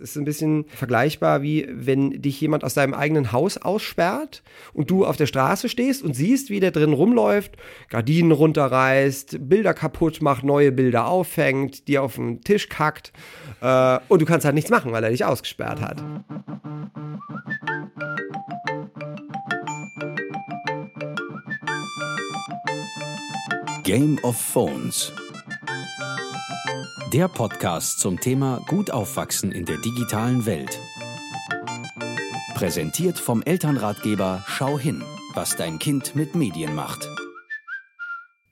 Das ist ein bisschen vergleichbar wie wenn dich jemand aus deinem eigenen Haus aussperrt und du auf der Straße stehst und siehst, wie der drin rumläuft, Gardinen runterreißt, Bilder kaputt macht, neue Bilder auffängt, dir auf den Tisch kackt äh, und du kannst halt nichts machen, weil er dich ausgesperrt hat. Game of Phones der Podcast zum Thema Gut aufwachsen in der digitalen Welt. Präsentiert vom Elternratgeber Schau hin, was dein Kind mit Medien macht.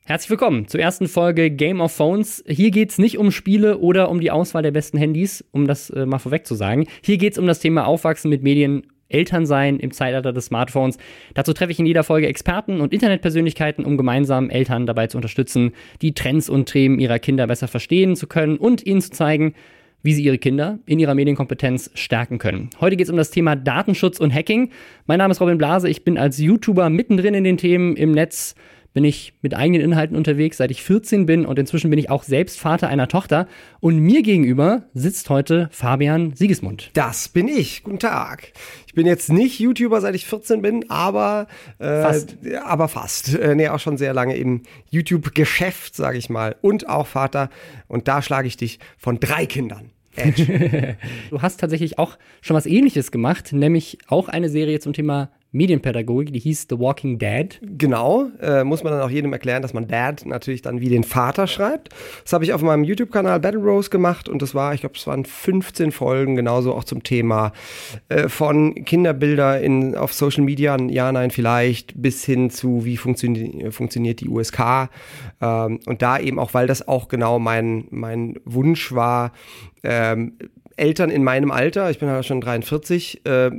Herzlich willkommen zur ersten Folge Game of Phones. Hier geht es nicht um Spiele oder um die Auswahl der besten Handys, um das äh, mal vorweg zu sagen. Hier geht es um das Thema Aufwachsen mit Medien Elternsein im Zeitalter des Smartphones. Dazu treffe ich in jeder Folge Experten und Internetpersönlichkeiten, um gemeinsam Eltern dabei zu unterstützen, die Trends und Themen ihrer Kinder besser verstehen zu können und ihnen zu zeigen, wie sie ihre Kinder in ihrer Medienkompetenz stärken können. Heute geht es um das Thema Datenschutz und Hacking. Mein Name ist Robin Blase, ich bin als YouTuber mittendrin in den Themen im Netz bin ich mit eigenen Inhalten unterwegs, seit ich 14 bin und inzwischen bin ich auch selbst Vater einer Tochter. Und mir gegenüber sitzt heute Fabian Siegesmund. Das bin ich. Guten Tag. Ich bin jetzt nicht YouTuber, seit ich 14 bin, aber äh, fast. Aber fast. Äh, nee, auch schon sehr lange im YouTube-Geschäft, sage ich mal. Und auch Vater. Und da schlage ich dich von drei Kindern. du hast tatsächlich auch schon was ähnliches gemacht, nämlich auch eine Serie zum Thema Medienpädagogik, die hieß The Walking Dad. Genau, äh, muss man dann auch jedem erklären, dass man Dad natürlich dann wie den Vater schreibt. Das habe ich auf meinem YouTube-Kanal Battle Rose gemacht und das war, ich glaube, es waren 15 Folgen, genauso auch zum Thema äh, von Kinderbilder in, auf Social Media, ja, nein, vielleicht, bis hin zu, wie funktio funktioniert die USK. Ähm, und da eben auch, weil das auch genau mein, mein Wunsch war, ähm, Eltern in meinem Alter, ich bin ja schon 43, äh,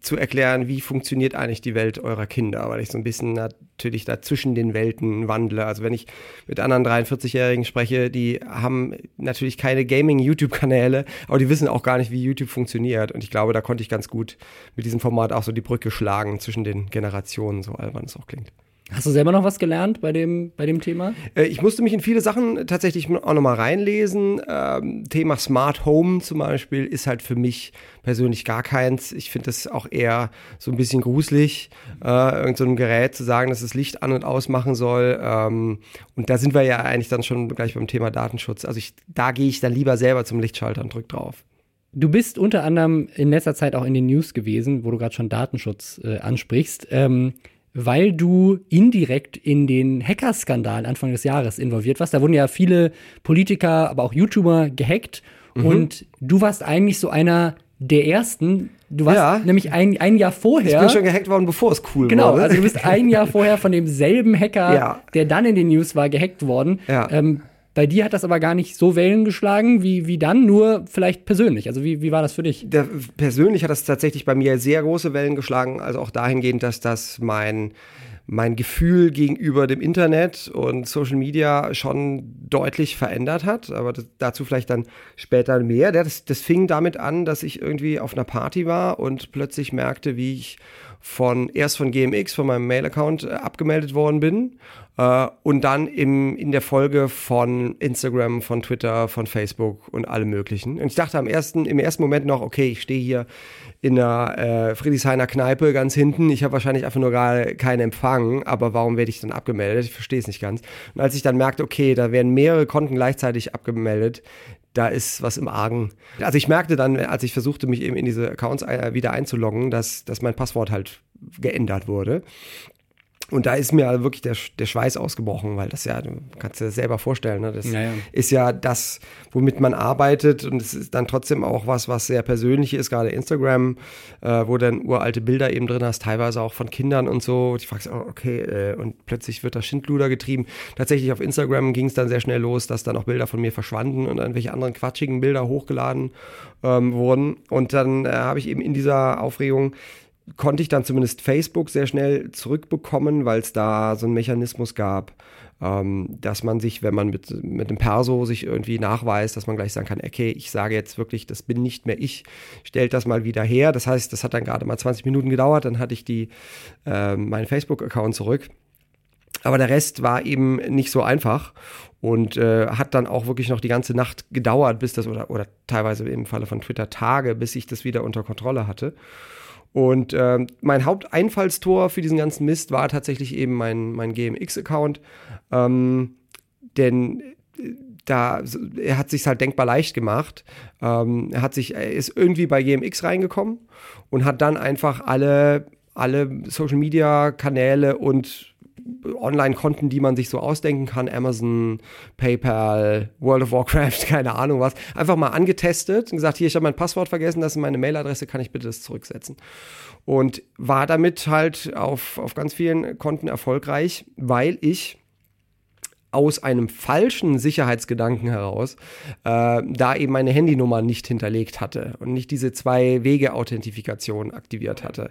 zu erklären, wie funktioniert eigentlich die Welt eurer Kinder, weil ich so ein bisschen natürlich da zwischen den Welten wandle. Also wenn ich mit anderen 43-Jährigen spreche, die haben natürlich keine Gaming-YouTube-Kanäle, aber die wissen auch gar nicht, wie YouTube funktioniert. Und ich glaube, da konnte ich ganz gut mit diesem Format auch so die Brücke schlagen zwischen den Generationen, so albern es auch klingt. Hast du selber noch was gelernt bei dem, bei dem Thema? Äh, ich musste mich in viele Sachen tatsächlich auch nochmal reinlesen. Ähm, Thema Smart Home zum Beispiel ist halt für mich persönlich gar keins. Ich finde das auch eher so ein bisschen gruselig, äh, irgend so Gerät zu sagen, dass es Licht an- und ausmachen soll. Ähm, und da sind wir ja eigentlich dann schon gleich beim Thema Datenschutz. Also ich, da gehe ich dann lieber selber zum Lichtschalter und drück drauf. Du bist unter anderem in letzter Zeit auch in den News gewesen, wo du gerade schon Datenschutz äh, ansprichst. Ähm, weil du indirekt in den Hackerskandal Anfang des Jahres involviert warst. Da wurden ja viele Politiker, aber auch YouTuber gehackt. Mhm. Und du warst eigentlich so einer der ersten. Du warst ja. nämlich ein, ein Jahr vorher. Ich bin schon gehackt worden, bevor es cool genau, wurde. Genau, also du bist ein Jahr vorher von demselben Hacker, ja. der dann in den News war, gehackt worden. Ja. Ähm, bei dir hat das aber gar nicht so Wellen geschlagen wie, wie dann, nur vielleicht persönlich. Also wie, wie war das für dich? Der, persönlich hat das tatsächlich bei mir sehr große Wellen geschlagen. Also auch dahingehend, dass das mein mein Gefühl gegenüber dem Internet und Social Media schon deutlich verändert hat. Aber das, dazu vielleicht dann später mehr. Das, das fing damit an, dass ich irgendwie auf einer Party war und plötzlich merkte, wie ich von erst von GMX, von meinem Mail-Account äh, abgemeldet worden bin äh, und dann im, in der Folge von Instagram, von Twitter, von Facebook und allem möglichen. Und ich dachte am ersten, im ersten Moment noch, okay, ich stehe hier in einer äh, Friedrichshainer Kneipe ganz hinten. Ich habe wahrscheinlich einfach nur gerade keinen Empfang, aber warum werde ich dann abgemeldet? Ich verstehe es nicht ganz. Und als ich dann merkte, okay, da werden mehrere Konten gleichzeitig abgemeldet, da ist was im Argen. Also ich merkte dann, als ich versuchte, mich eben in diese Accounts äh, wieder einzuloggen, dass, dass mein Passwort halt geändert wurde. Und da ist mir wirklich der, der Schweiß ausgebrochen, weil das ja, du kannst dir das selber vorstellen, ne? das ja, ja. ist ja das, womit man arbeitet und es ist dann trotzdem auch was, was sehr persönlich ist, gerade Instagram, äh, wo dann uralte Bilder eben drin hast, teilweise auch von Kindern und so. Und ich frage oh, okay, äh, und plötzlich wird da Schindluder getrieben. Tatsächlich auf Instagram ging es dann sehr schnell los, dass dann auch Bilder von mir verschwanden und irgendwelche anderen quatschigen Bilder hochgeladen ähm, wurden. Und dann äh, habe ich eben in dieser Aufregung konnte ich dann zumindest Facebook sehr schnell zurückbekommen, weil es da so einen Mechanismus gab, ähm, dass man sich, wenn man mit, mit dem Perso sich irgendwie nachweist, dass man gleich sagen kann, okay, ich sage jetzt wirklich, das bin nicht mehr ich, stellt das mal wieder her. Das heißt, das hat dann gerade mal 20 Minuten gedauert, dann hatte ich die, äh, meinen Facebook-Account zurück. Aber der Rest war eben nicht so einfach. Und äh, hat dann auch wirklich noch die ganze Nacht gedauert, bis das, oder, oder teilweise im Falle von Twitter Tage, bis ich das wieder unter Kontrolle hatte. Und äh, mein Haupteinfallstor für diesen ganzen Mist war tatsächlich eben mein, mein GMX-Account. Ähm, denn äh, da, er hat sich halt denkbar leicht gemacht. Ähm, er hat sich, er ist irgendwie bei GMX reingekommen und hat dann einfach alle, alle Social Media Kanäle und Online-Konten, die man sich so ausdenken kann, Amazon, PayPal, World of Warcraft, keine Ahnung was, einfach mal angetestet und gesagt, hier, ich habe mein Passwort vergessen, das ist meine Mailadresse, kann ich bitte das zurücksetzen? Und war damit halt auf, auf ganz vielen Konten erfolgreich, weil ich aus einem falschen Sicherheitsgedanken heraus äh, da eben meine Handynummer nicht hinterlegt hatte und nicht diese Zwei-Wege-Authentifikation aktiviert hatte.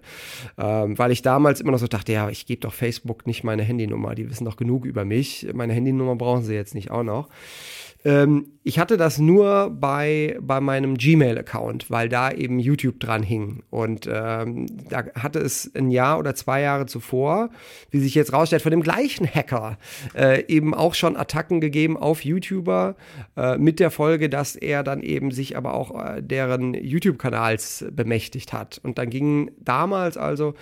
Ähm, weil ich damals immer noch so dachte, ja, ich gebe doch Facebook nicht meine Handynummer, die wissen doch genug über mich, meine Handynummer brauchen sie jetzt nicht auch noch. Ähm, ich hatte das nur bei, bei meinem Gmail-Account, weil da eben YouTube dran hing. Und ähm, da hatte es ein Jahr oder zwei Jahre zuvor, wie sich jetzt rausstellt, von dem gleichen Hacker äh, eben auch schon Attacken gegeben auf YouTuber, äh, mit der Folge, dass er dann eben sich aber auch äh, deren YouTube-Kanals bemächtigt hat. Und dann ging damals also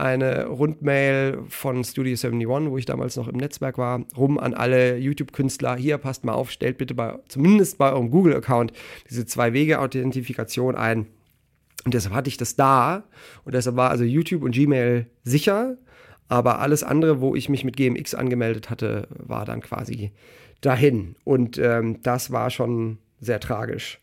eine Rundmail von Studio 71, wo ich damals noch im Netzwerk war, rum an alle YouTube-Künstler. Hier, passt mal auf, stellt bitte bei, zumindest bei eurem Google-Account diese Zwei-Wege-Authentifikation ein. Und deshalb hatte ich das da. Und deshalb war also YouTube und Gmail sicher. Aber alles andere, wo ich mich mit GMX angemeldet hatte, war dann quasi dahin. Und ähm, das war schon sehr tragisch.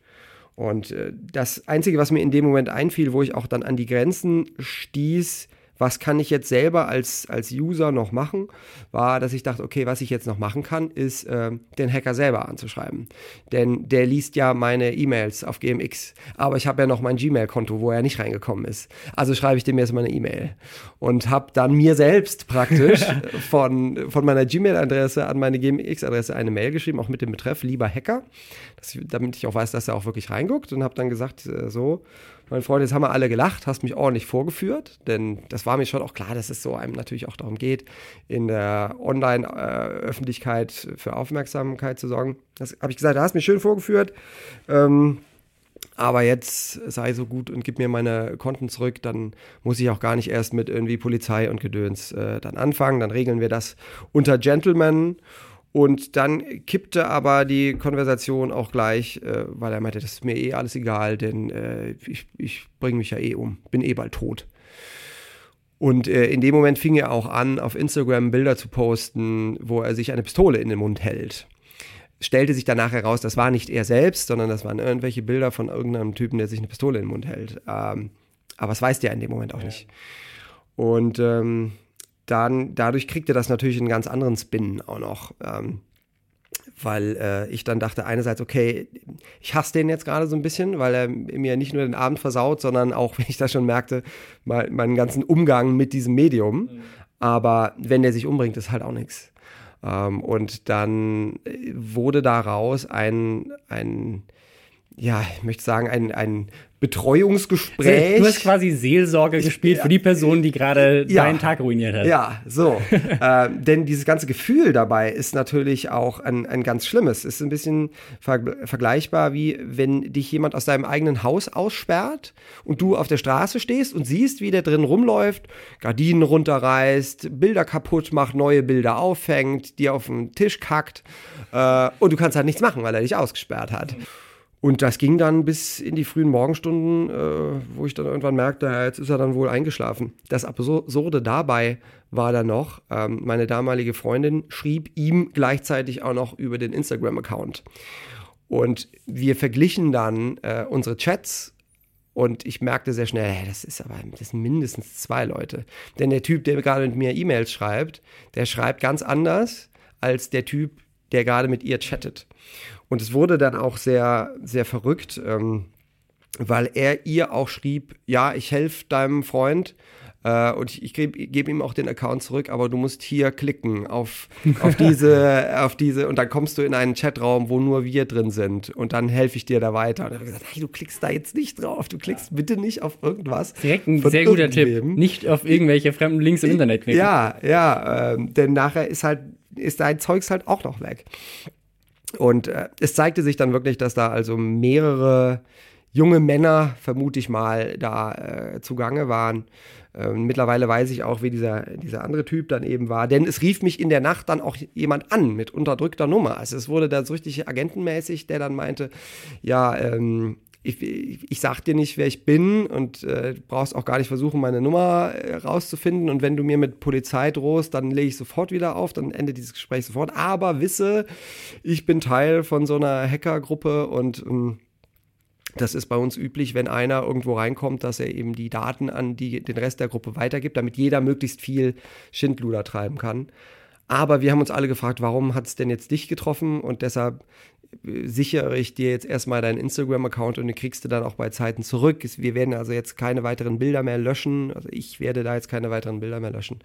Und äh, das Einzige, was mir in dem Moment einfiel, wo ich auch dann an die Grenzen stieß, was kann ich jetzt selber als, als User noch machen, war, dass ich dachte, okay, was ich jetzt noch machen kann, ist, äh, den Hacker selber anzuschreiben. Denn der liest ja meine E-Mails auf GMX. Aber ich habe ja noch mein Gmail-Konto, wo er nicht reingekommen ist. Also schreibe ich dem jetzt mal eine E-Mail. Und habe dann mir selbst praktisch von, von meiner Gmail-Adresse an meine GMX-Adresse eine Mail geschrieben, auch mit dem Betreff, lieber Hacker, ich, damit ich auch weiß, dass er auch wirklich reinguckt. Und habe dann gesagt, äh, so, mein Freund, jetzt haben wir alle gelacht, hast mich ordentlich vorgeführt, denn das war mir schon auch klar, dass es so einem natürlich auch darum geht, in der Online-Öffentlichkeit für Aufmerksamkeit zu sorgen. Das habe ich gesagt, da hast mich schön vorgeführt. Ähm, aber jetzt sei so gut und gib mir meine Konten zurück, dann muss ich auch gar nicht erst mit irgendwie Polizei und Gedöns äh, dann anfangen. Dann regeln wir das unter Gentlemen und dann kippte aber die Konversation auch gleich, äh, weil er meinte, das ist mir eh alles egal, denn äh, ich, ich bringe mich ja eh um, bin eh bald tot. Und äh, in dem Moment fing er auch an, auf Instagram Bilder zu posten, wo er sich eine Pistole in den Mund hält. Stellte sich danach heraus, das war nicht er selbst, sondern das waren irgendwelche Bilder von irgendeinem Typen, der sich eine Pistole in den Mund hält. Ähm, aber es weiß der in dem Moment auch ja. nicht. Und ähm, dann dadurch kriegt er das natürlich einen ganz anderen Spin auch noch. Ähm, weil äh, ich dann dachte einerseits, okay, ich hasse den jetzt gerade so ein bisschen, weil er mir nicht nur den Abend versaut, sondern auch, wenn ich das schon merkte, mein, meinen ganzen Umgang mit diesem Medium. Mhm. Aber wenn der sich umbringt, ist halt auch nichts. Ähm, und dann äh, wurde daraus ein, ein ja, ich möchte sagen, ein, ein Betreuungsgespräch. Du hast quasi Seelsorge gespielt für die Person, die gerade ja, deinen Tag ruiniert hat. Ja, so. äh, denn dieses ganze Gefühl dabei ist natürlich auch ein, ein ganz schlimmes. Es ist ein bisschen ver vergleichbar wie wenn dich jemand aus deinem eigenen Haus aussperrt und du auf der Straße stehst und siehst, wie der drin rumläuft, Gardinen runterreißt, Bilder kaputt macht, neue Bilder auffängt, dir auf den Tisch kackt äh, und du kannst halt nichts machen, weil er dich ausgesperrt hat. Mhm. Und das ging dann bis in die frühen Morgenstunden, äh, wo ich dann irgendwann merkte, jetzt ist er dann wohl eingeschlafen. Das Absurde dabei war dann noch, ähm, meine damalige Freundin schrieb ihm gleichzeitig auch noch über den Instagram-Account. Und wir verglichen dann äh, unsere Chats und ich merkte sehr schnell, hey, das ist aber das sind mindestens zwei Leute. Denn der Typ, der gerade mit mir E-Mails schreibt, der schreibt ganz anders als der Typ, der gerade mit ihr chattet. Und es wurde dann auch sehr, sehr verrückt, ähm, weil er ihr auch schrieb, ja, ich helfe deinem Freund äh, und ich, ich gebe geb ihm auch den Account zurück, aber du musst hier klicken auf, auf diese, auf diese und dann kommst du in einen Chatraum, wo nur wir drin sind und dann helfe ich dir da weiter. Und er hat gesagt, hey, du klickst da jetzt nicht drauf, du klickst bitte nicht auf irgendwas. Direkt ein sehr guter Tipp, nicht auf irgendwelche fremden Links im Internet klicken. Ja, ja, äh, denn nachher ist halt, ist dein Zeugs halt auch noch weg. Und äh, es zeigte sich dann wirklich, dass da also mehrere junge Männer, vermute ich mal, da äh, zugange waren. Ähm, mittlerweile weiß ich auch, wie dieser, dieser andere Typ dann eben war. Denn es rief mich in der Nacht dann auch jemand an mit unterdrückter Nummer. Also es wurde da so richtig agentenmäßig, der dann meinte, ja, ähm, ich, ich, ich, sag dir nicht, wer ich bin und äh, brauchst auch gar nicht versuchen, meine Nummer äh, rauszufinden. Und wenn du mir mit Polizei drohst, dann lege ich sofort wieder auf, dann endet dieses Gespräch sofort. Aber wisse, ich bin Teil von so einer Hackergruppe und ähm, das ist bei uns üblich, wenn einer irgendwo reinkommt, dass er eben die Daten an die, den Rest der Gruppe weitergibt, damit jeder möglichst viel Schindluder treiben kann. Aber wir haben uns alle gefragt, warum hat es denn jetzt dich getroffen? Und deshalb sichere ich dir jetzt erstmal deinen Instagram-Account und den kriegst du dann auch bei Zeiten zurück. Wir werden also jetzt keine weiteren Bilder mehr löschen. Also ich werde da jetzt keine weiteren Bilder mehr löschen.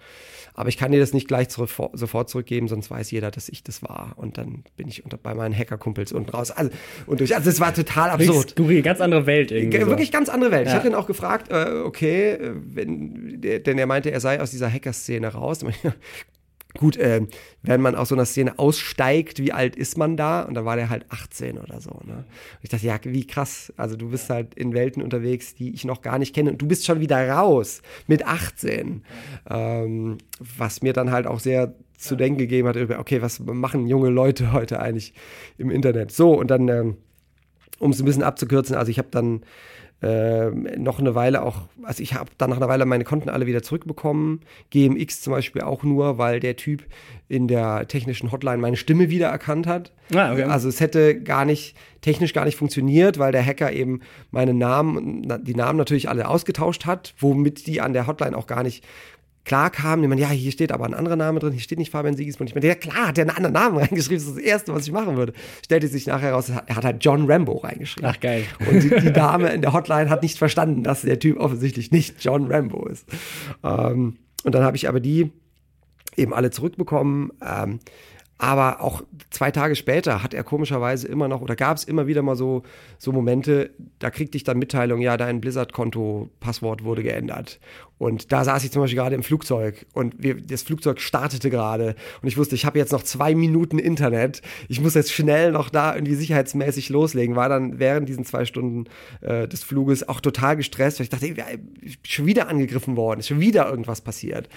Aber ich kann dir das nicht gleich zurück, sofort zurückgeben, sonst weiß jeder, dass ich das war. Und dann bin ich unter, bei meinen Hackerkumpels unten raus. Also, und durch, also es war total absurd. Skurril, ganz andere Welt irgendwie. So. Wirklich ganz andere Welt. Ja. Ich habe ihn auch gefragt, äh, okay, äh, wenn, der, denn er meinte, er sei aus dieser Hacker-Szene raus. Gut, äh, wenn man aus so einer Szene aussteigt, wie alt ist man da? Und da war der halt 18 oder so. Ne? Und ich dachte, ja, wie krass. Also du bist halt in Welten unterwegs, die ich noch gar nicht kenne. Und du bist schon wieder raus mit 18. Ähm, was mir dann halt auch sehr zu denken gegeben hat, okay, was machen junge Leute heute eigentlich im Internet? So, und dann, ähm, um es ein bisschen abzukürzen, also ich habe dann äh, noch eine Weile auch, also ich habe dann nach einer Weile meine Konten alle wieder zurückbekommen. GMX zum Beispiel auch nur, weil der Typ in der technischen Hotline meine Stimme wiedererkannt hat. Ah, okay. Also es hätte gar nicht, technisch gar nicht funktioniert, weil der Hacker eben meine Namen, die Namen natürlich alle ausgetauscht hat, womit die an der Hotline auch gar nicht klar kam, ich meine, ja, hier steht aber ein anderer Name drin, hier steht nicht Fabian Siegesmund. Ich meine, ja klar, hat er einen anderen Namen reingeschrieben, das ist das Erste, was ich machen würde. Stellte sich nachher heraus, er hat halt John Rambo reingeschrieben. Ach geil. Und die, die Dame in der Hotline hat nicht verstanden, dass der Typ offensichtlich nicht John Rambo ist. Ähm, und dann habe ich aber die eben alle zurückbekommen. Ähm, aber auch zwei Tage später hat er komischerweise immer noch, oder gab es immer wieder mal so, so Momente, da kriegte ich dann Mitteilung, ja, dein Blizzard-Konto-Passwort wurde geändert. Und da saß ich zum Beispiel gerade im Flugzeug und wir, das Flugzeug startete gerade und ich wusste, ich habe jetzt noch zwei Minuten Internet. Ich muss jetzt schnell noch da irgendwie sicherheitsmäßig loslegen. War dann während diesen zwei Stunden äh, des Fluges auch total gestresst, weil ich dachte, ich bin schon wieder angegriffen worden, ist schon wieder irgendwas passiert.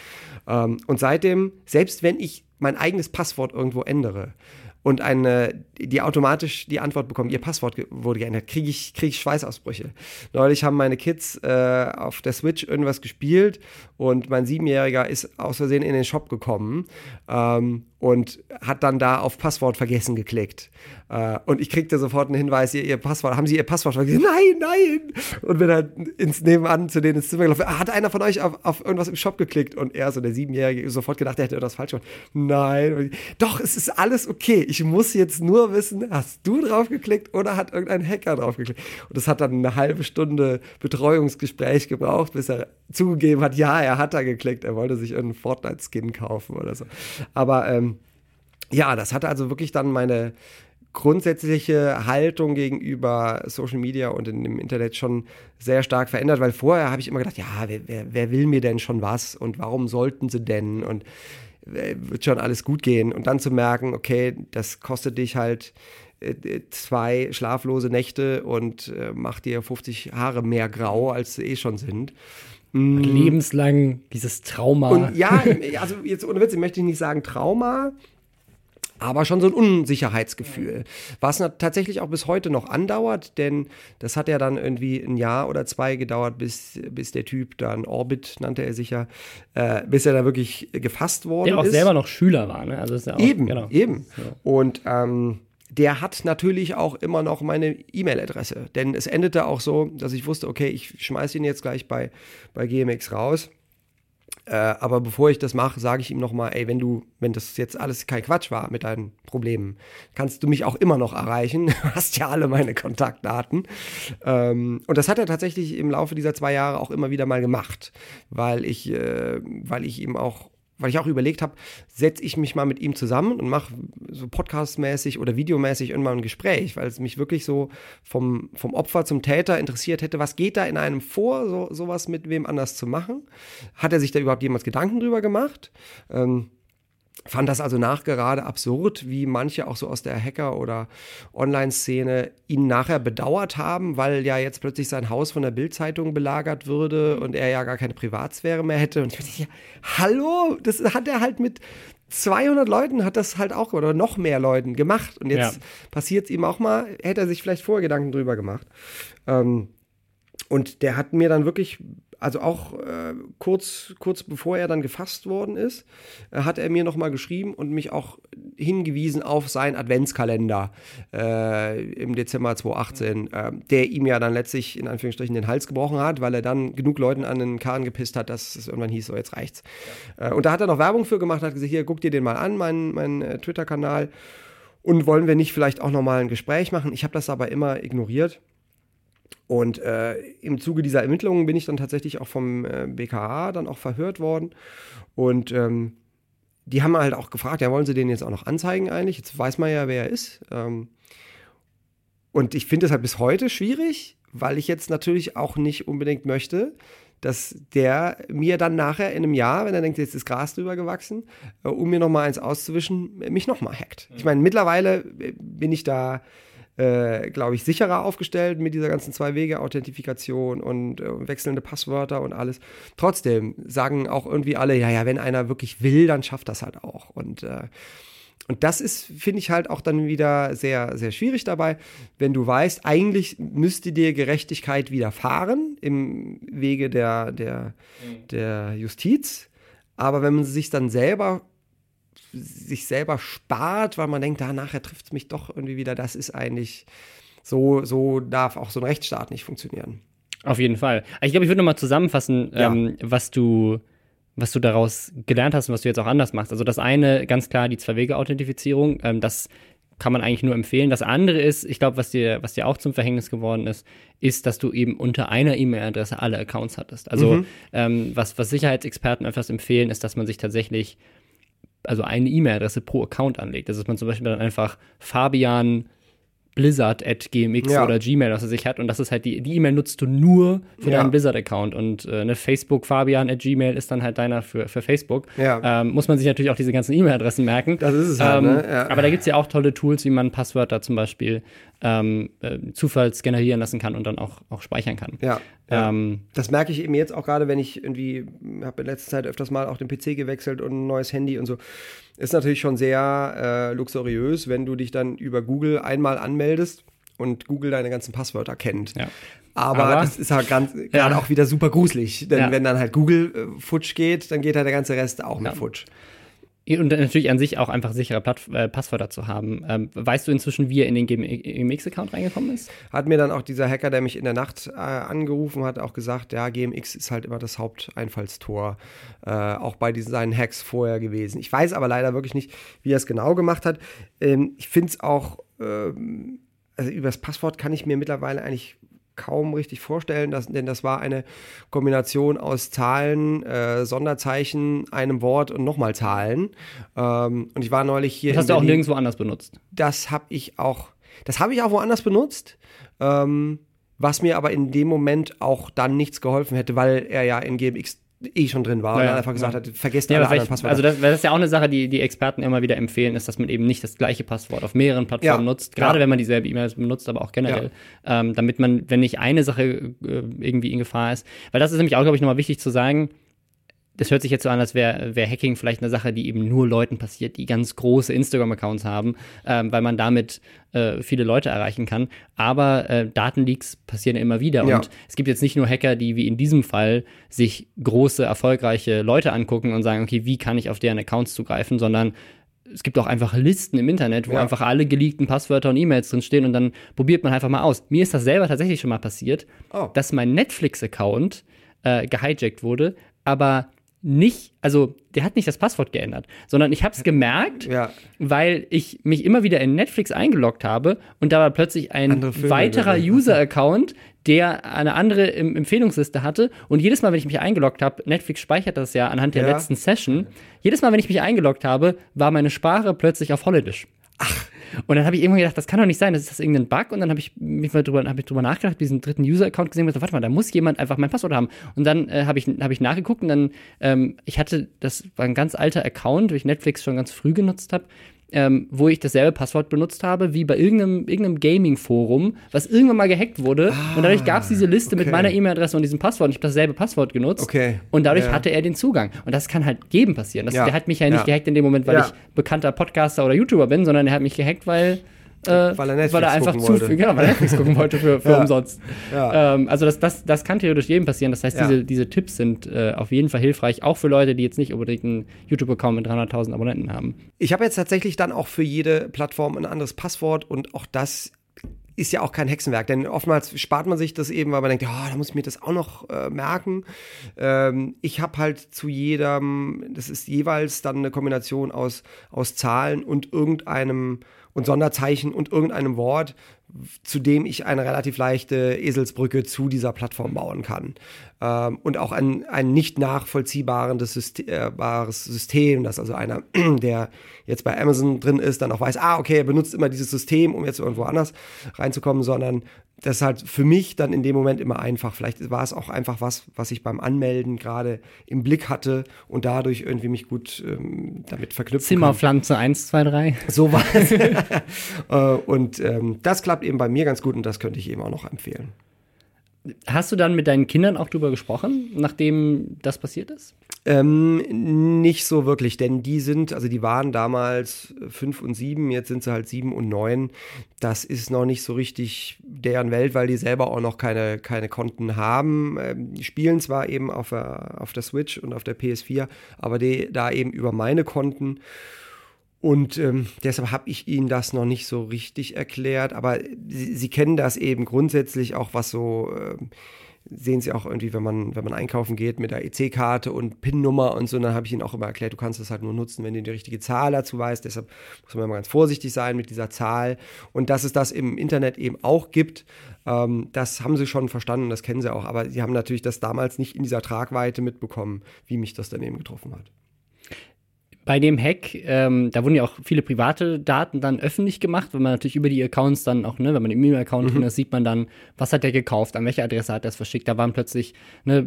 Ähm, und seitdem, selbst wenn ich mein eigenes Passwort irgendwo ändere und eine, die automatisch die Antwort bekommen, ihr Passwort wurde geändert, kriege ich, krieg ich Schweißausbrüche. Neulich haben meine Kids äh, auf der Switch irgendwas gespielt und mein Siebenjähriger ist aus Versehen in den Shop gekommen ähm, und hat dann da auf Passwort vergessen geklickt. Äh, und ich kriegte sofort einen Hinweis, ihr, ihr, Passwort, haben Sie Ihr Passwort vergessen? Nein, nein! Und bin halt ins Nebenan zu denen ins Zimmer gelaufen. Ah, hat einer von euch auf, auf irgendwas im Shop geklickt? Und er, so der Siebenjährige, sofort gedacht, er hätte irgendwas falsch gemacht. Nein. Doch, es ist alles okay. Ich muss jetzt nur wissen, hast du drauf geklickt oder hat irgendein Hacker drauf geklickt? Und das hat dann eine halbe Stunde Betreuungsgespräch gebraucht, bis er zugegeben hat, ja, er hat da geklickt, er wollte sich einen Fortnite-Skin kaufen oder so. Aber ähm, ja, das hatte also wirklich dann meine grundsätzliche Haltung gegenüber Social Media und in, im Internet schon sehr stark verändert, weil vorher habe ich immer gedacht, ja, wer, wer, wer, will mir denn schon was und warum sollten sie denn und äh, wird schon alles gut gehen und dann zu merken, okay, das kostet dich halt äh, zwei schlaflose Nächte und äh, macht dir 50 Haare mehr grau, als sie eh schon sind. Mm. Lebenslang dieses Trauma. Und ja, also jetzt ohne Witz, ich möchte nicht sagen Trauma, aber schon so ein Unsicherheitsgefühl, was tatsächlich auch bis heute noch andauert, denn das hat ja dann irgendwie ein Jahr oder zwei gedauert, bis, bis der Typ dann Orbit nannte er sich ja, äh, bis er da wirklich gefasst worden ist. Der auch ist. selber noch Schüler war, ne? Also ist ja auch, eben, genau. eben. Und ähm, der hat natürlich auch immer noch meine E-Mail-Adresse. Denn es endete auch so, dass ich wusste, okay, ich schmeiße ihn jetzt gleich bei, bei GMX raus. Äh, aber bevor ich das mache, sage ich ihm nochmal, ey, wenn du, wenn das jetzt alles kein Quatsch war mit deinen Problemen, kannst du mich auch immer noch erreichen. Du hast ja alle meine Kontaktdaten. Ähm, und das hat er tatsächlich im Laufe dieser zwei Jahre auch immer wieder mal gemacht, weil ich, äh, weil ich ihm auch weil ich auch überlegt habe, setze ich mich mal mit ihm zusammen und mache so podcastmäßig oder videomäßig irgendwann ein Gespräch, weil es mich wirklich so vom, vom Opfer zum Täter interessiert hätte, was geht da in einem vor, so, sowas mit wem anders zu machen? Hat er sich da überhaupt jemals Gedanken drüber gemacht? Ähm, Fand das also nachgerade absurd, wie manche auch so aus der Hacker- oder Online-Szene ihn nachher bedauert haben, weil ja jetzt plötzlich sein Haus von der Bild-Zeitung belagert würde und er ja gar keine Privatsphäre mehr hätte. Und ich dachte, ja, hallo, das hat er halt mit 200 Leuten hat das halt auch oder noch mehr Leuten gemacht. Und jetzt ja. passiert es ihm auch mal, hätte er sich vielleicht vorher Gedanken drüber gemacht. Ähm, und der hat mir dann wirklich also auch äh, kurz, kurz bevor er dann gefasst worden ist, äh, hat er mir nochmal geschrieben und mich auch hingewiesen auf seinen Adventskalender äh, im Dezember 2018, äh, der ihm ja dann letztlich in Anführungsstrichen den Hals gebrochen hat, weil er dann genug Leuten an den Kahn gepisst hat, dass es irgendwann hieß, so jetzt reicht's. Äh, und da hat er noch Werbung für gemacht, hat gesagt, hier, guck dir den mal an, mein, mein äh, Twitter-Kanal. Und wollen wir nicht vielleicht auch nochmal ein Gespräch machen? Ich habe das aber immer ignoriert und äh, im Zuge dieser Ermittlungen bin ich dann tatsächlich auch vom äh, BKA dann auch verhört worden. Und ähm, die haben halt auch gefragt, ja, wollen sie den jetzt auch noch anzeigen eigentlich? Jetzt weiß man ja, wer er ist. Ähm, und ich finde es halt bis heute schwierig, weil ich jetzt natürlich auch nicht unbedingt möchte, dass der mir dann nachher in einem Jahr, wenn er denkt, jetzt ist Gras drüber gewachsen, äh, um mir nochmal eins auszuwischen, mich nochmal hackt. Ich meine, mittlerweile äh, bin ich da äh, glaube ich, sicherer aufgestellt mit dieser ganzen Zwei-Wege-Authentifikation und äh, wechselnde Passwörter und alles. Trotzdem sagen auch irgendwie alle, ja, ja, wenn einer wirklich will, dann schafft das halt auch. Und äh, und das ist, finde ich, halt auch dann wieder sehr, sehr schwierig dabei, wenn du weißt, eigentlich müsste dir Gerechtigkeit widerfahren im Wege der, der, mhm. der Justiz. Aber wenn man sich dann selber sich selber spart, weil man denkt, da nachher trifft es mich doch irgendwie wieder. Das ist eigentlich so, so darf auch so ein Rechtsstaat nicht funktionieren. Auf jeden Fall. Ich glaube, ich würde nochmal zusammenfassen, ja. ähm, was du was du daraus gelernt hast und was du jetzt auch anders machst. Also das eine, ganz klar, die Zwei-Wege-Authentifizierung, ähm, das kann man eigentlich nur empfehlen. Das andere ist, ich glaube, was dir, was dir auch zum Verhängnis geworden ist, ist, dass du eben unter einer E-Mail-Adresse alle Accounts hattest. Also mhm. ähm, was, was Sicherheitsexperten öfters empfehlen, ist, dass man sich tatsächlich also eine E-Mail-Adresse pro Account anlegt. Also dass man zum Beispiel dann einfach Fabian Blizzard at GMX ja. oder Gmail, was er sich hat. Und das ist halt die, die E-Mail nutzt du nur für ja. deinen Blizzard-Account. Und äh, ne, Facebook Fabian at Gmail ist dann halt deiner für, für Facebook. Ja. Ähm, muss man sich natürlich auch diese ganzen E-Mail-Adressen merken. Das ist es halt, ähm, ne? Aber da gibt es ja auch tolle Tools, wie man Passwörter zum Beispiel ähm, äh, zufallsgenerieren lassen kann und dann auch, auch speichern kann. Ja. Ähm, das merke ich eben jetzt auch gerade, wenn ich irgendwie, habe in letzter Zeit öfters mal auch den PC gewechselt und ein neues Handy und so ist natürlich schon sehr äh, luxuriös, wenn du dich dann über Google einmal anmeldest und Google deine ganzen Passwörter kennt. Ja. Aber, Aber, das ist halt ganz ja. gerade auch wieder super gruselig. Denn ja. wenn dann halt Google äh, futsch geht, dann geht halt der ganze Rest auch mit futsch. Und natürlich an sich auch einfach sichere Platt äh, Passwörter zu haben. Ähm, weißt du inzwischen, wie er in den GMX-Account reingekommen ist? Hat mir dann auch dieser Hacker, der mich in der Nacht äh, angerufen hat, auch gesagt, ja, GMX ist halt immer das Haupteinfallstor, äh, auch bei diesen seinen Hacks vorher gewesen. Ich weiß aber leider wirklich nicht, wie er es genau gemacht hat. Ähm, ich finde es auch, ähm, also über das Passwort kann ich mir mittlerweile eigentlich kaum richtig vorstellen, dass, denn das war eine Kombination aus Zahlen, äh, Sonderzeichen, einem Wort und nochmal Zahlen. Ähm, und ich war neulich hier. Das hast du auch nirgendwo anders benutzt. Das habe ich auch. Das habe ich auch woanders benutzt. Ähm, was mir aber in dem Moment auch dann nichts geholfen hätte, weil er ja in GMX eh schon drin war ja, und einfach gesagt ja. hat, vergesst ja, alle anderen Passwörter. Also das, das, ist ja auch eine Sache, die die Experten immer wieder empfehlen, ist, dass man eben nicht das gleiche Passwort auf mehreren Plattformen nutzt, gerade wenn man dieselbe E-Mail benutzt, aber auch generell, ähm, damit man, wenn nicht eine Sache äh, irgendwie in Gefahr ist, weil das ist nämlich auch, glaube ich, nochmal wichtig zu sagen, das hört sich jetzt so an, als wäre wär Hacking vielleicht eine Sache, die eben nur Leuten passiert, die ganz große Instagram-Accounts haben, ähm, weil man damit äh, viele Leute erreichen kann. Aber äh, Datenleaks passieren immer wieder. Ja. Und es gibt jetzt nicht nur Hacker, die wie in diesem Fall sich große, erfolgreiche Leute angucken und sagen, okay, wie kann ich auf deren Accounts zugreifen, sondern es gibt auch einfach Listen im Internet, wo ja. einfach alle geleakten Passwörter und E-Mails drinstehen und dann probiert man einfach mal aus. Mir ist das selber tatsächlich schon mal passiert, oh. dass mein Netflix-Account äh, gehijackt wurde, aber nicht, also der hat nicht das Passwort geändert, sondern ich habe es gemerkt, ja. weil ich mich immer wieder in Netflix eingeloggt habe und da war plötzlich ein weiterer User-Account, der eine andere Empfehlungsliste hatte und jedes Mal, wenn ich mich eingeloggt habe, Netflix speichert das ja anhand der ja. letzten Session, jedes Mal, wenn ich mich eingeloggt habe, war meine Sprache plötzlich auf Holländisch. Ach. Und dann habe ich irgendwann gedacht, das kann doch nicht sein, das ist das irgendein Bug. Und dann habe ich mich mal drüber, hab ich drüber nachgedacht, diesen dritten User-Account gesehen und gesagt, warte mal, da muss jemand einfach mein Passwort haben. Und dann äh, habe ich, hab ich nachgeguckt und dann, ähm, ich hatte, das war ein ganz alter Account, den ich Netflix schon ganz früh genutzt habe ähm, wo ich dasselbe Passwort benutzt habe wie bei irgendeinem, irgendeinem Gaming-Forum, was irgendwann mal gehackt wurde. Ah, und dadurch gab es diese Liste okay. mit meiner E-Mail-Adresse und diesem Passwort. Und ich habe dasselbe Passwort genutzt. Okay. Und dadurch ja. hatte er den Zugang. Und das kann halt jedem passieren. Das, ja. Der hat mich ja nicht gehackt in dem Moment, weil ich bekannter Podcaster oder YouTuber bin, sondern er hat mich gehackt, weil äh, weil, er weil, er einfach zu viel, genau, weil er Netflix gucken wollte für, für ja. umsonst. Ja. Ähm, also das, das, das kann theoretisch jedem passieren. Das heißt, ja. diese, diese Tipps sind äh, auf jeden Fall hilfreich, auch für Leute, die jetzt nicht unbedingt einen YouTube-Account mit 300.000 Abonnenten haben. Ich habe jetzt tatsächlich dann auch für jede Plattform ein anderes Passwort und auch das ist ja auch kein Hexenwerk, denn oftmals spart man sich das eben, weil man denkt, ja, da muss ich mir das auch noch äh, merken. Ähm, ich habe halt zu jedem, das ist jeweils dann eine Kombination aus, aus Zahlen und irgendeinem und Sonderzeichen und irgendeinem Wort, zu dem ich eine relativ leichte Eselsbrücke zu dieser Plattform bauen kann. Ähm, und auch ein, ein nicht nachvollziehbares System, äh, System, dass also einer, der jetzt bei Amazon drin ist, dann auch weiß, ah, okay, er benutzt immer dieses System, um jetzt irgendwo anders reinzukommen, sondern das ist halt für mich dann in dem Moment immer einfach. Vielleicht war es auch einfach was, was ich beim Anmelden gerade im Blick hatte und dadurch irgendwie mich gut ähm, damit verknüpfen Zimmerpflanze kann. 1, 2, 3. So war es. äh, und ähm, das klappt eben bei mir ganz gut und das könnte ich eben auch noch empfehlen. Hast du dann mit deinen Kindern auch drüber gesprochen, nachdem das passiert ist? Ähm, nicht so wirklich, denn die sind, also die waren damals fünf und sieben, jetzt sind sie halt sieben und neun. Das ist noch nicht so richtig deren Welt, weil die selber auch noch keine, keine Konten haben. Ähm, die spielen zwar eben auf der, auf der Switch und auf der PS4, aber die da eben über meine Konten. Und ähm, deshalb habe ich Ihnen das noch nicht so richtig erklärt. Aber Sie, Sie kennen das eben grundsätzlich auch, was so. Äh, sehen Sie auch irgendwie, wenn man, wenn man einkaufen geht mit der EC-Karte und PIN-Nummer und so, dann habe ich Ihnen auch immer erklärt, du kannst das halt nur nutzen, wenn du die richtige Zahl dazu weißt. Deshalb muss man immer ganz vorsichtig sein mit dieser Zahl. Und dass es das im Internet eben auch gibt, ähm, das haben Sie schon verstanden, das kennen Sie auch. Aber Sie haben natürlich das damals nicht in dieser Tragweite mitbekommen, wie mich das dann eben getroffen hat bei dem Hack, ähm, da wurden ja auch viele private Daten dann öffentlich gemacht, wenn man natürlich über die Accounts dann auch, ne, wenn man den E-Mail-Account mhm. drin ist, sieht man dann, was hat der gekauft, an welche Adresse hat er es verschickt. Da waren plötzlich ne,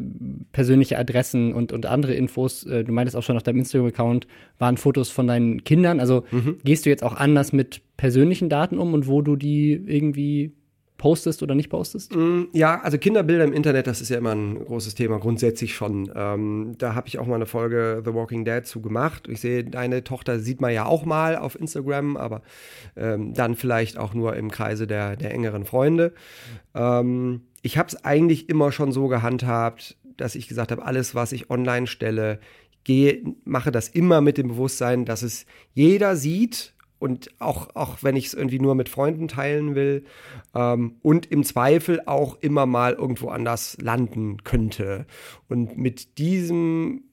persönliche Adressen und, und andere Infos. Äh, du meintest auch schon auf deinem Instagram-Account waren Fotos von deinen Kindern. Also mhm. gehst du jetzt auch anders mit persönlichen Daten um und wo du die irgendwie postest oder nicht postest? Mm, ja, also Kinderbilder im Internet, das ist ja immer ein großes Thema, grundsätzlich schon. Ähm, da habe ich auch mal eine Folge The Walking Dead zu gemacht. Ich sehe, deine Tochter sieht man ja auch mal auf Instagram, aber ähm, dann vielleicht auch nur im Kreise der, der engeren Freunde. Ähm, ich habe es eigentlich immer schon so gehandhabt, dass ich gesagt habe, alles, was ich online stelle, gehe, mache das immer mit dem Bewusstsein, dass es jeder sieht und auch, auch wenn ich es irgendwie nur mit Freunden teilen will ähm, und im Zweifel auch immer mal irgendwo anders landen könnte. Und mit diesem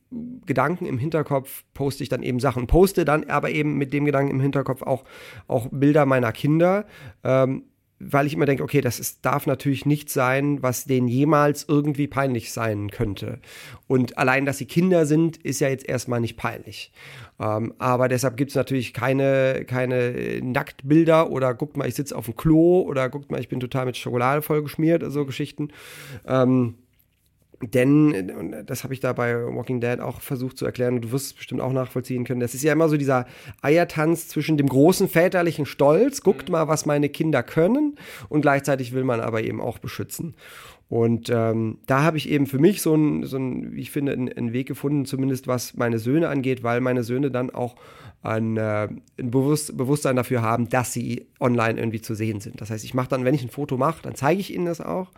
Gedanken im Hinterkopf poste ich dann eben Sachen, poste dann aber eben mit dem Gedanken im Hinterkopf auch, auch Bilder meiner Kinder. Ähm, weil ich immer denke, okay, das ist, darf natürlich nicht sein, was denen jemals irgendwie peinlich sein könnte. Und allein, dass sie Kinder sind, ist ja jetzt erstmal nicht peinlich. Ähm, aber deshalb gibt es natürlich keine, keine Nacktbilder oder guckt mal, ich sitze auf dem Klo oder guckt mal, ich bin total mit Schokolade vollgeschmiert, so Geschichten. Ähm, denn, und das habe ich da bei Walking Dead auch versucht zu erklären, und du wirst es bestimmt auch nachvollziehen können, das ist ja immer so dieser Eiertanz zwischen dem großen väterlichen Stolz, guckt mhm. mal, was meine Kinder können, und gleichzeitig will man aber eben auch beschützen. Und ähm, da habe ich eben für mich so ein, so ein wie ich finde, einen, Weg gefunden, zumindest was meine Söhne angeht, weil meine Söhne dann auch ein, äh, ein Bewusst Bewusstsein dafür haben, dass sie online irgendwie zu sehen sind. Das heißt, ich mache dann, wenn ich ein Foto mache, dann zeige ich ihnen das auch.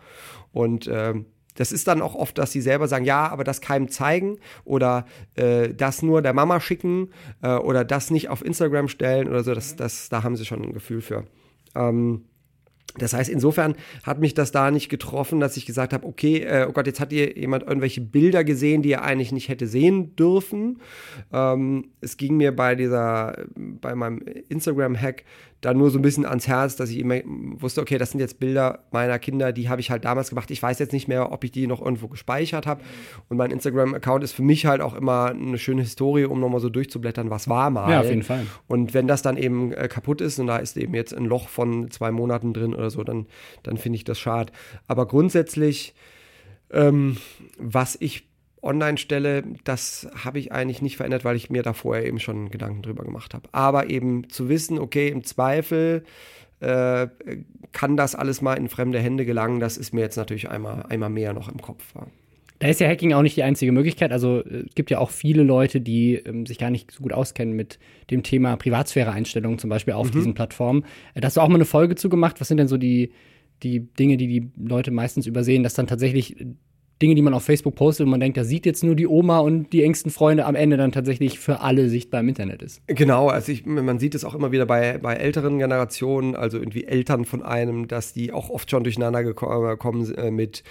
Und ähm, das ist dann auch oft, dass sie selber sagen, ja, aber das keinem zeigen oder äh, das nur der Mama schicken äh, oder das nicht auf Instagram stellen oder so. Das, das, da haben sie schon ein Gefühl für. Ähm, das heißt, insofern hat mich das da nicht getroffen, dass ich gesagt habe, okay, äh, oh Gott, jetzt hat ihr jemand irgendwelche Bilder gesehen, die er eigentlich nicht hätte sehen dürfen. Ähm, es ging mir bei dieser, bei meinem Instagram-Hack da nur so ein bisschen ans Herz, dass ich immer wusste, okay, das sind jetzt Bilder meiner Kinder, die habe ich halt damals gemacht. Ich weiß jetzt nicht mehr, ob ich die noch irgendwo gespeichert habe. Und mein Instagram-Account ist für mich halt auch immer eine schöne Historie, um nochmal so durchzublättern, was war mal. Ja, auf jeden Fall. Und wenn das dann eben äh, kaputt ist und da ist eben jetzt ein Loch von zwei Monaten drin oder so, dann, dann finde ich das schade. Aber grundsätzlich, ähm, was ich online stelle, das habe ich eigentlich nicht verändert, weil ich mir da vorher eben schon Gedanken drüber gemacht habe. Aber eben zu wissen, okay, im Zweifel äh, kann das alles mal in fremde Hände gelangen, das ist mir jetzt natürlich einmal, einmal mehr noch im Kopf. Ja. Da ist ja Hacking auch nicht die einzige Möglichkeit. Also es äh, gibt ja auch viele Leute, die ähm, sich gar nicht so gut auskennen mit dem Thema Privatsphäre-Einstellungen, zum Beispiel auf mhm. diesen Plattformen. Äh, da hast du auch mal eine Folge zugemacht. Was sind denn so die, die Dinge, die die Leute meistens übersehen, dass dann tatsächlich Dinge, die man auf Facebook postet und man denkt, da sieht jetzt nur die Oma und die engsten Freunde am Ende dann tatsächlich für alle sichtbar im Internet ist. Genau, also ich, man sieht es auch immer wieder bei, bei älteren Generationen, also irgendwie Eltern von einem, dass die auch oft schon durcheinander gekommen äh, mit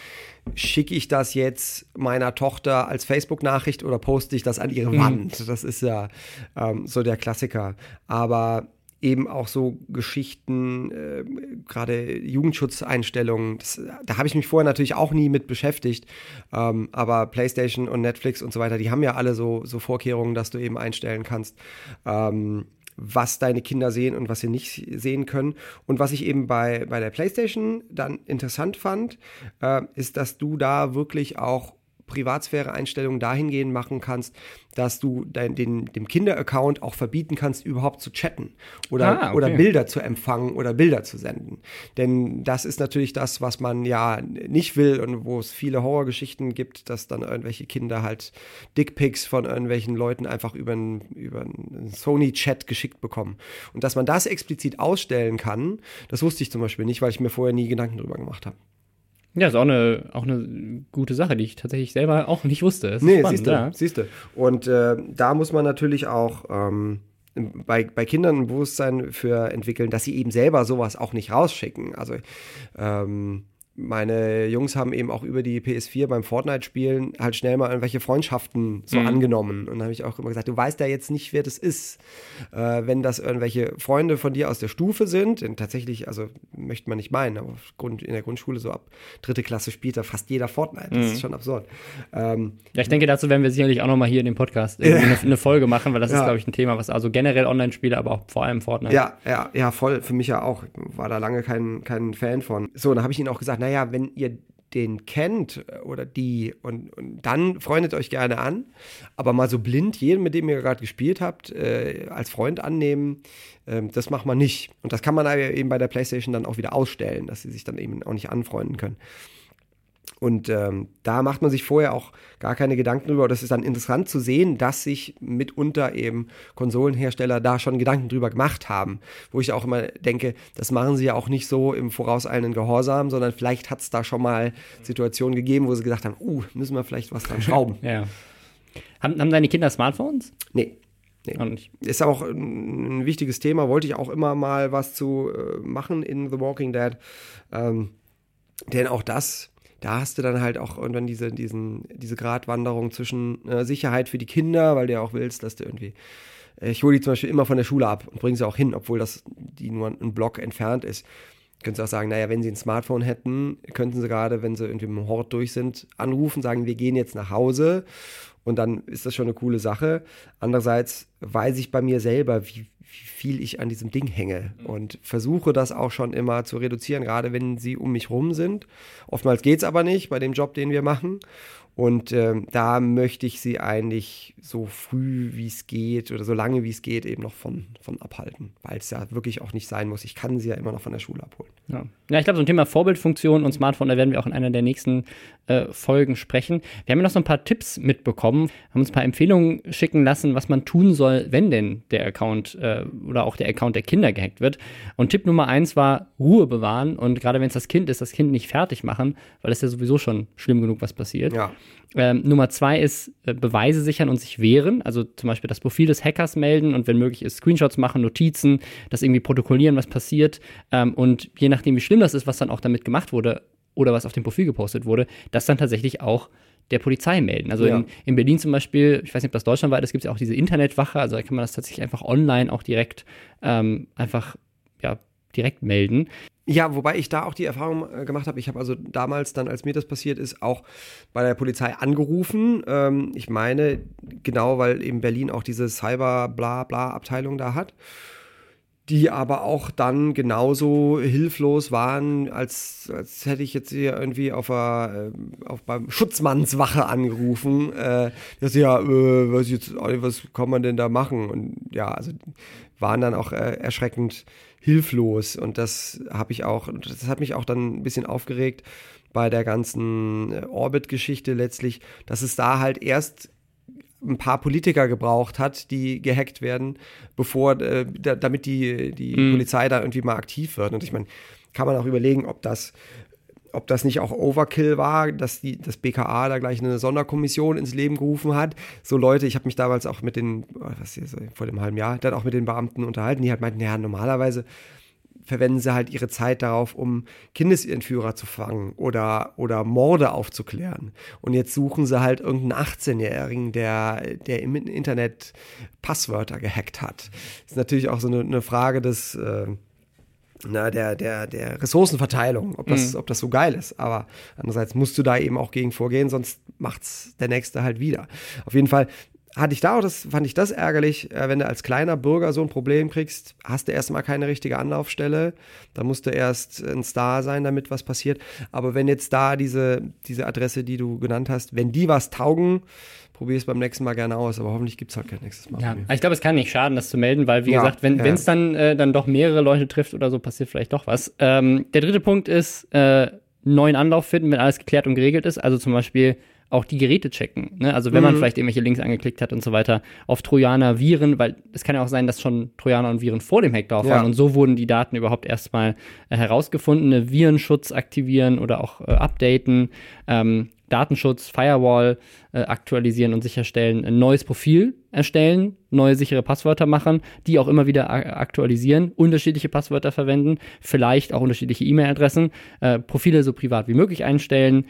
schicke ich das jetzt meiner Tochter als Facebook-Nachricht oder poste ich das an ihre mhm. Wand? Das ist ja ähm, so der Klassiker. Aber eben auch so Geschichten, äh, gerade Jugendschutzeinstellungen. Das, da habe ich mich vorher natürlich auch nie mit beschäftigt. Ähm, aber PlayStation und Netflix und so weiter, die haben ja alle so, so Vorkehrungen, dass du eben einstellen kannst. Ähm, was deine Kinder sehen und was sie nicht sehen können. Und was ich eben bei, bei der PlayStation dann interessant fand, äh, ist, dass du da wirklich auch Privatsphäre-Einstellungen dahingehend machen kannst, dass du dein, den, dem Kinder-Account auch verbieten kannst, überhaupt zu chatten oder, ah, okay. oder Bilder zu empfangen oder Bilder zu senden. Denn das ist natürlich das, was man ja nicht will und wo es viele Horrorgeschichten gibt, dass dann irgendwelche Kinder halt Dickpics von irgendwelchen Leuten einfach über einen, über einen Sony-Chat geschickt bekommen. Und dass man das explizit ausstellen kann, das wusste ich zum Beispiel nicht, weil ich mir vorher nie Gedanken drüber gemacht habe. Ja, ist auch eine, auch eine gute Sache, die ich tatsächlich selber auch nicht wusste. Das nee, siehst du, ja. siehst du. Und äh, da muss man natürlich auch ähm, bei, bei Kindern ein Bewusstsein für entwickeln, dass sie eben selber sowas auch nicht rausschicken. Also ähm, meine Jungs haben eben auch über die PS4 beim Fortnite-Spielen halt schnell mal irgendwelche Freundschaften so mhm. angenommen. Und da habe ich auch immer gesagt, du weißt ja jetzt nicht, wer das ist. Äh, wenn das irgendwelche Freunde von dir aus der Stufe sind, denn tatsächlich, also möchte man nicht meinen, aber Grund, in der Grundschule so ab dritte Klasse spielt da fast jeder Fortnite. Das mhm. ist schon absurd. Ähm, ja, ich denke, dazu werden wir sicherlich auch noch mal hier in dem Podcast eine, eine, Folge machen, weil das ja. ist, glaube ich, ein Thema, was also generell Online-Spiele, aber auch vor allem Fortnite. Ja, ja, ja, voll. Für mich ja auch. War da lange kein, kein Fan von. So, dann habe ich ihnen auch gesagt, naja, wenn ihr den kennt äh, oder die und, und, dann freundet euch gerne an, aber mal so blind jeden, mit dem ihr gerade gespielt habt, äh, als Freund annehmen, äh, das macht man nicht. Und das kann man eben bei der PlayStation dann auch wieder ausstellen, dass sie sich dann eben auch nicht anfreunden können. Und ähm, da macht man sich vorher auch gar keine Gedanken drüber. Das ist dann interessant zu sehen, dass sich mitunter eben Konsolenhersteller da schon Gedanken drüber gemacht haben. Wo ich auch immer denke, das machen sie ja auch nicht so im vorauseilenden Gehorsam, sondern vielleicht hat es da schon mal Situationen gegeben, wo sie gesagt haben, uh, müssen wir vielleicht was dran schrauben. ja. Haben, haben deine Kinder Smartphones? Nee. Nee. Ist auch ein, wichtiges Thema, wollte ich auch immer mal was zu äh, machen in The Walking Dead. Ähm, denn auch das da hast du dann halt auch irgendwann diese, diesen, diese Gratwanderung zwischen äh, Sicherheit für die Kinder, weil du ja auch willst, dass du irgendwie. Äh, ich hole die zum Beispiel immer von der Schule ab und bringe sie auch hin, obwohl das die nur ein Block entfernt ist. Könntest auch sagen, naja, wenn sie ein Smartphone hätten, könnten sie gerade, wenn sie irgendwie im Hort durch sind, anrufen, sagen, wir gehen jetzt nach Hause. Und dann ist das schon eine coole Sache. Andererseits weiß ich bei mir selber, wie viel ich an diesem Ding hänge mhm. und versuche das auch schon immer zu reduzieren, gerade wenn sie um mich rum sind. Oftmals geht es aber nicht bei dem Job, den wir machen. Und ähm, da möchte ich sie eigentlich so früh wie es geht oder so lange wie es geht eben noch von, von abhalten, weil es ja wirklich auch nicht sein muss. Ich kann sie ja immer noch von der Schule abholen. Ja, ja ich glaube, so ein Thema Vorbildfunktion und Smartphone, da werden wir auch in einer der nächsten äh, Folgen sprechen. Wir haben ja noch so ein paar Tipps mitbekommen, haben uns ein paar Empfehlungen schicken lassen, was man tun soll, wenn denn der Account äh, oder auch der Account der Kinder gehackt wird. Und Tipp Nummer eins war Ruhe bewahren und gerade wenn es das Kind ist, das Kind nicht fertig machen, weil es ja sowieso schon schlimm genug, was passiert. Ja. Ähm, Nummer zwei ist äh, Beweise sichern und sich wehren. Also zum Beispiel das Profil des Hackers melden und wenn möglich ist Screenshots machen, Notizen, das irgendwie protokollieren, was passiert. Ähm, und je nachdem, wie schlimm das ist, was dann auch damit gemacht wurde oder was auf dem Profil gepostet wurde, das dann tatsächlich auch der Polizei melden. Also ja. in, in, Berlin zum Beispiel, ich weiß nicht, ob das deutschlandweit ist, gibt es ja auch diese Internetwache, also da kann man das tatsächlich einfach online auch direkt ähm, einfach direkt melden. Ja, wobei ich da auch die Erfahrung äh, gemacht habe. Ich habe also damals dann, als mir das passiert ist, auch bei der Polizei angerufen. Ähm, ich meine, genau, weil eben Berlin auch diese Cyber-Bla-Bla-Abteilung da hat die aber auch dann genauso hilflos waren, als, als hätte ich jetzt hier irgendwie auf, a, äh, auf beim Schutzmannswache angerufen. Äh, das ja, äh, was, jetzt, was kann man denn da machen? Und ja, also waren dann auch äh, erschreckend hilflos. Und das habe ich auch, das hat mich auch dann ein bisschen aufgeregt bei der ganzen äh, Orbit-Geschichte letztlich, dass es da halt erst ein paar Politiker gebraucht hat, die gehackt werden, bevor, äh, da, damit die, die mhm. Polizei da irgendwie mal aktiv wird. Und ich meine, kann man auch überlegen, ob das, ob das nicht auch Overkill war, dass die, das BKA da gleich eine Sonderkommission ins Leben gerufen hat. So Leute, ich habe mich damals auch mit den, was hier, vor dem halben Jahr, dann auch mit den Beamten unterhalten, die halt meinten, ja, normalerweise verwenden sie halt ihre Zeit darauf, um Kindesentführer zu fangen oder, oder Morde aufzuklären. Und jetzt suchen sie halt irgendeinen 18-Jährigen, der, der im Internet Passwörter gehackt hat. Das ist natürlich auch so eine, eine Frage des, äh, na, der, der, der Ressourcenverteilung, ob das, mhm. ob das so geil ist. Aber andererseits musst du da eben auch gegen vorgehen, sonst macht's der Nächste halt wieder. Auf jeden Fall hatte ich da auch, das fand ich das ärgerlich, äh, wenn du als kleiner Bürger so ein Problem kriegst, hast du erstmal keine richtige Anlaufstelle. Da musst du erst ein Star sein, damit was passiert. Aber wenn jetzt da diese, diese Adresse, die du genannt hast, wenn die was taugen, probier es beim nächsten Mal gerne aus, aber hoffentlich gibt es halt kein nächstes Mal. Ja, ich glaube, es kann nicht schaden, das zu melden, weil, wie ja, gesagt, wenn es ja. dann, äh, dann doch mehrere Leute trifft oder so, passiert vielleicht doch was. Ähm, der dritte Punkt ist, äh, neuen Anlauf finden, wenn alles geklärt und geregelt ist. Also zum Beispiel auch die Geräte checken. Ne? Also wenn mhm. man vielleicht irgendwelche Links angeklickt hat und so weiter, auf Trojaner, Viren, weil es kann ja auch sein, dass schon Trojaner und Viren vor dem Hack drauf ja. waren und so wurden die Daten überhaupt erstmal äh, herausgefunden. Ne? Virenschutz aktivieren oder auch äh, updaten, ähm, Datenschutz, Firewall äh, aktualisieren und sicherstellen, ein neues Profil erstellen, neue sichere Passwörter machen, die auch immer wieder aktualisieren, unterschiedliche Passwörter verwenden, vielleicht auch unterschiedliche E-Mail-Adressen, äh, Profile so privat wie möglich einstellen,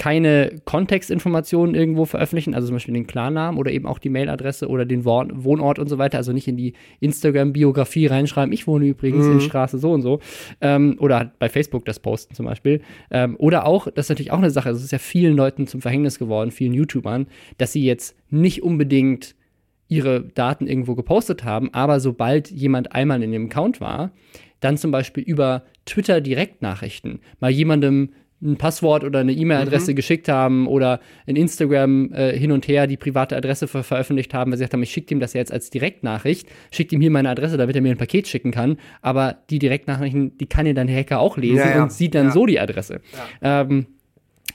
keine Kontextinformationen irgendwo veröffentlichen, also zum Beispiel den Klarnamen oder eben auch die Mailadresse oder den Wohnort und so weiter, also nicht in die Instagram-Biografie reinschreiben, ich wohne übrigens mhm. in Straße so und so, ähm, oder bei Facebook das posten zum Beispiel. Ähm, oder auch, das ist natürlich auch eine Sache, es ist ja vielen Leuten zum Verhängnis geworden, vielen YouTubern, dass sie jetzt nicht unbedingt ihre Daten irgendwo gepostet haben, aber sobald jemand einmal in dem Account war, dann zum Beispiel über Twitter Direktnachrichten mal jemandem ein Passwort oder eine E-Mail-Adresse mhm. geschickt haben oder in Instagram äh, hin und her die private Adresse ver veröffentlicht haben, weil sie gesagt haben, ich schicke ihm das jetzt als Direktnachricht, schickt ihm hier meine Adresse, damit er mir ein Paket schicken kann. Aber die Direktnachrichten, die kann ja dann der Hacker auch lesen ja, ja. und sieht dann ja. so die Adresse. Ähm,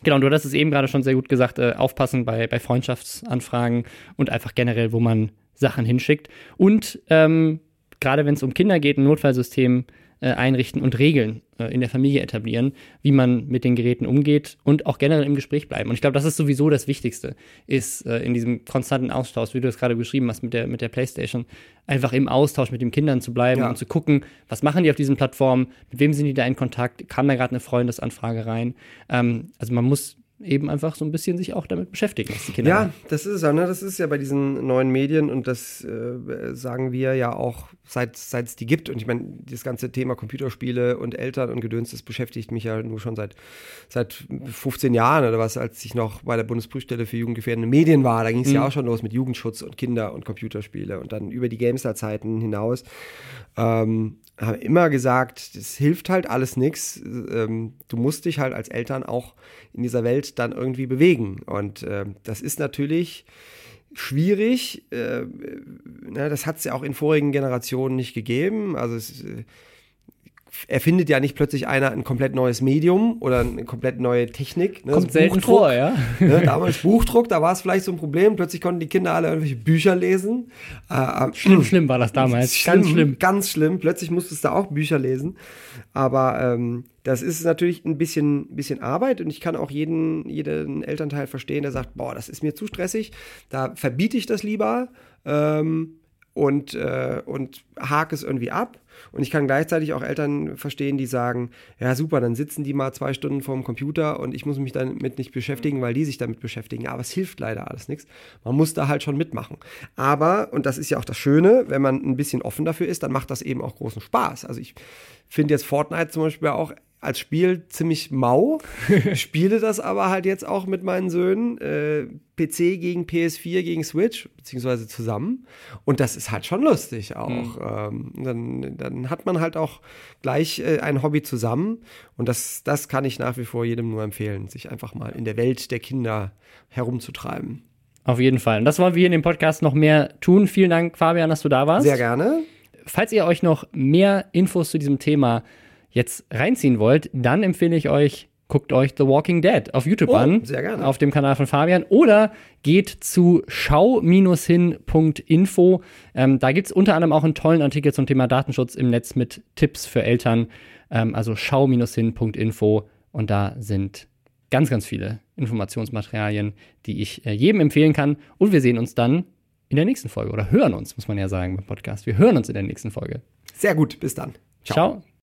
genau, du hast es eben gerade schon sehr gut gesagt, äh, aufpassen bei, bei Freundschaftsanfragen und einfach generell, wo man Sachen hinschickt. Und ähm, gerade wenn es um Kinder geht, ein Notfallsystem einrichten und Regeln äh, in der Familie etablieren, wie man mit den Geräten umgeht und auch generell im Gespräch bleiben. Und ich glaube, das ist sowieso das Wichtigste, ist äh, in diesem konstanten Austausch, wie du es gerade beschrieben hast mit der, mit der Playstation, einfach im Austausch mit den Kindern zu bleiben ja. und zu gucken, was machen die auf diesen Plattformen, mit wem sind die da in Kontakt, kam da gerade eine Freundesanfrage rein. Ähm, also man muss eben einfach so ein bisschen sich auch damit beschäftigen, was die Kinder Ja, machen. das ist es ja, ne? Das ist ja bei diesen neuen Medien und das äh, sagen wir ja auch, seit es die gibt. Und ich meine, das ganze Thema Computerspiele und Eltern und Gedöns, das beschäftigt mich ja nur schon seit, seit 15 Jahren oder was, als ich noch bei der Bundesprüfstelle für jugendgefährdende Medien war. Da ging es mhm. ja auch schon los mit Jugendschutz und Kinder und Computerspiele und dann über die Gamester-Zeiten hinaus. Ähm, haben immer gesagt, das hilft halt alles nichts. Ähm, du musst dich halt als Eltern auch in dieser Welt dann irgendwie bewegen. Und äh, das ist natürlich schwierig. Äh, ne, das hat es ja auch in vorigen Generationen nicht gegeben. Also es, äh, erfindet ja nicht plötzlich einer ein komplett neues Medium oder eine komplett neue Technik. Ne? Kommt selten vor, ja. Ne? Damals Buchdruck, da war es vielleicht so ein Problem. Plötzlich konnten die Kinder alle irgendwelche Bücher lesen. Äh, schlimm, schlimm war das damals. Schlimm, ganz schlimm. Ganz schlimm. Plötzlich musstest du auch Bücher lesen. Aber ähm, das ist natürlich ein bisschen, bisschen Arbeit und ich kann auch jeden, jeden Elternteil verstehen, der sagt, boah, das ist mir zu stressig, da verbiete ich das lieber. Ähm, und, äh, und hake es irgendwie ab. Und ich kann gleichzeitig auch Eltern verstehen, die sagen, ja super, dann sitzen die mal zwei Stunden vorm Computer und ich muss mich damit nicht beschäftigen, weil die sich damit beschäftigen. Aber es hilft leider alles nichts. Man muss da halt schon mitmachen. Aber, und das ist ja auch das Schöne, wenn man ein bisschen offen dafür ist, dann macht das eben auch großen Spaß. Also ich finde jetzt Fortnite zum Beispiel auch als Spiel ziemlich mau, spiele das aber halt jetzt auch mit meinen Söhnen, äh, PC gegen PS4 gegen Switch, beziehungsweise zusammen. Und das ist halt schon lustig auch. Mhm. Ähm, dann, dann hat man halt auch gleich äh, ein Hobby zusammen. Und das, das kann ich nach wie vor jedem nur empfehlen, sich einfach mal in der Welt der Kinder herumzutreiben. Auf jeden Fall. Und das wollen wir hier in dem Podcast noch mehr tun. Vielen Dank, Fabian, dass du da warst. Sehr gerne. Falls ihr euch noch mehr Infos zu diesem Thema jetzt reinziehen wollt, dann empfehle ich euch, guckt euch The Walking Dead auf YouTube Oh, an. sehr gerne. Auf dem Kanal von Fabian. Oder geht zu schau-hin.info. Ähm, da gibt es unter anderem auch einen tollen Artikel zum Thema Datenschutz im Netz mit Tipps für Eltern. Ähm, also schau-hin.info. Und da sind ganz, ganz viele Informationsmaterialien, die ich äh, jedem empfehlen kann. Und wir sehen uns dann in der nächsten Folge. Oder hören uns, muss man ja sagen beim Podcast. Wir hören uns in der nächsten Folge. Sehr gut, bis dann. Ciao.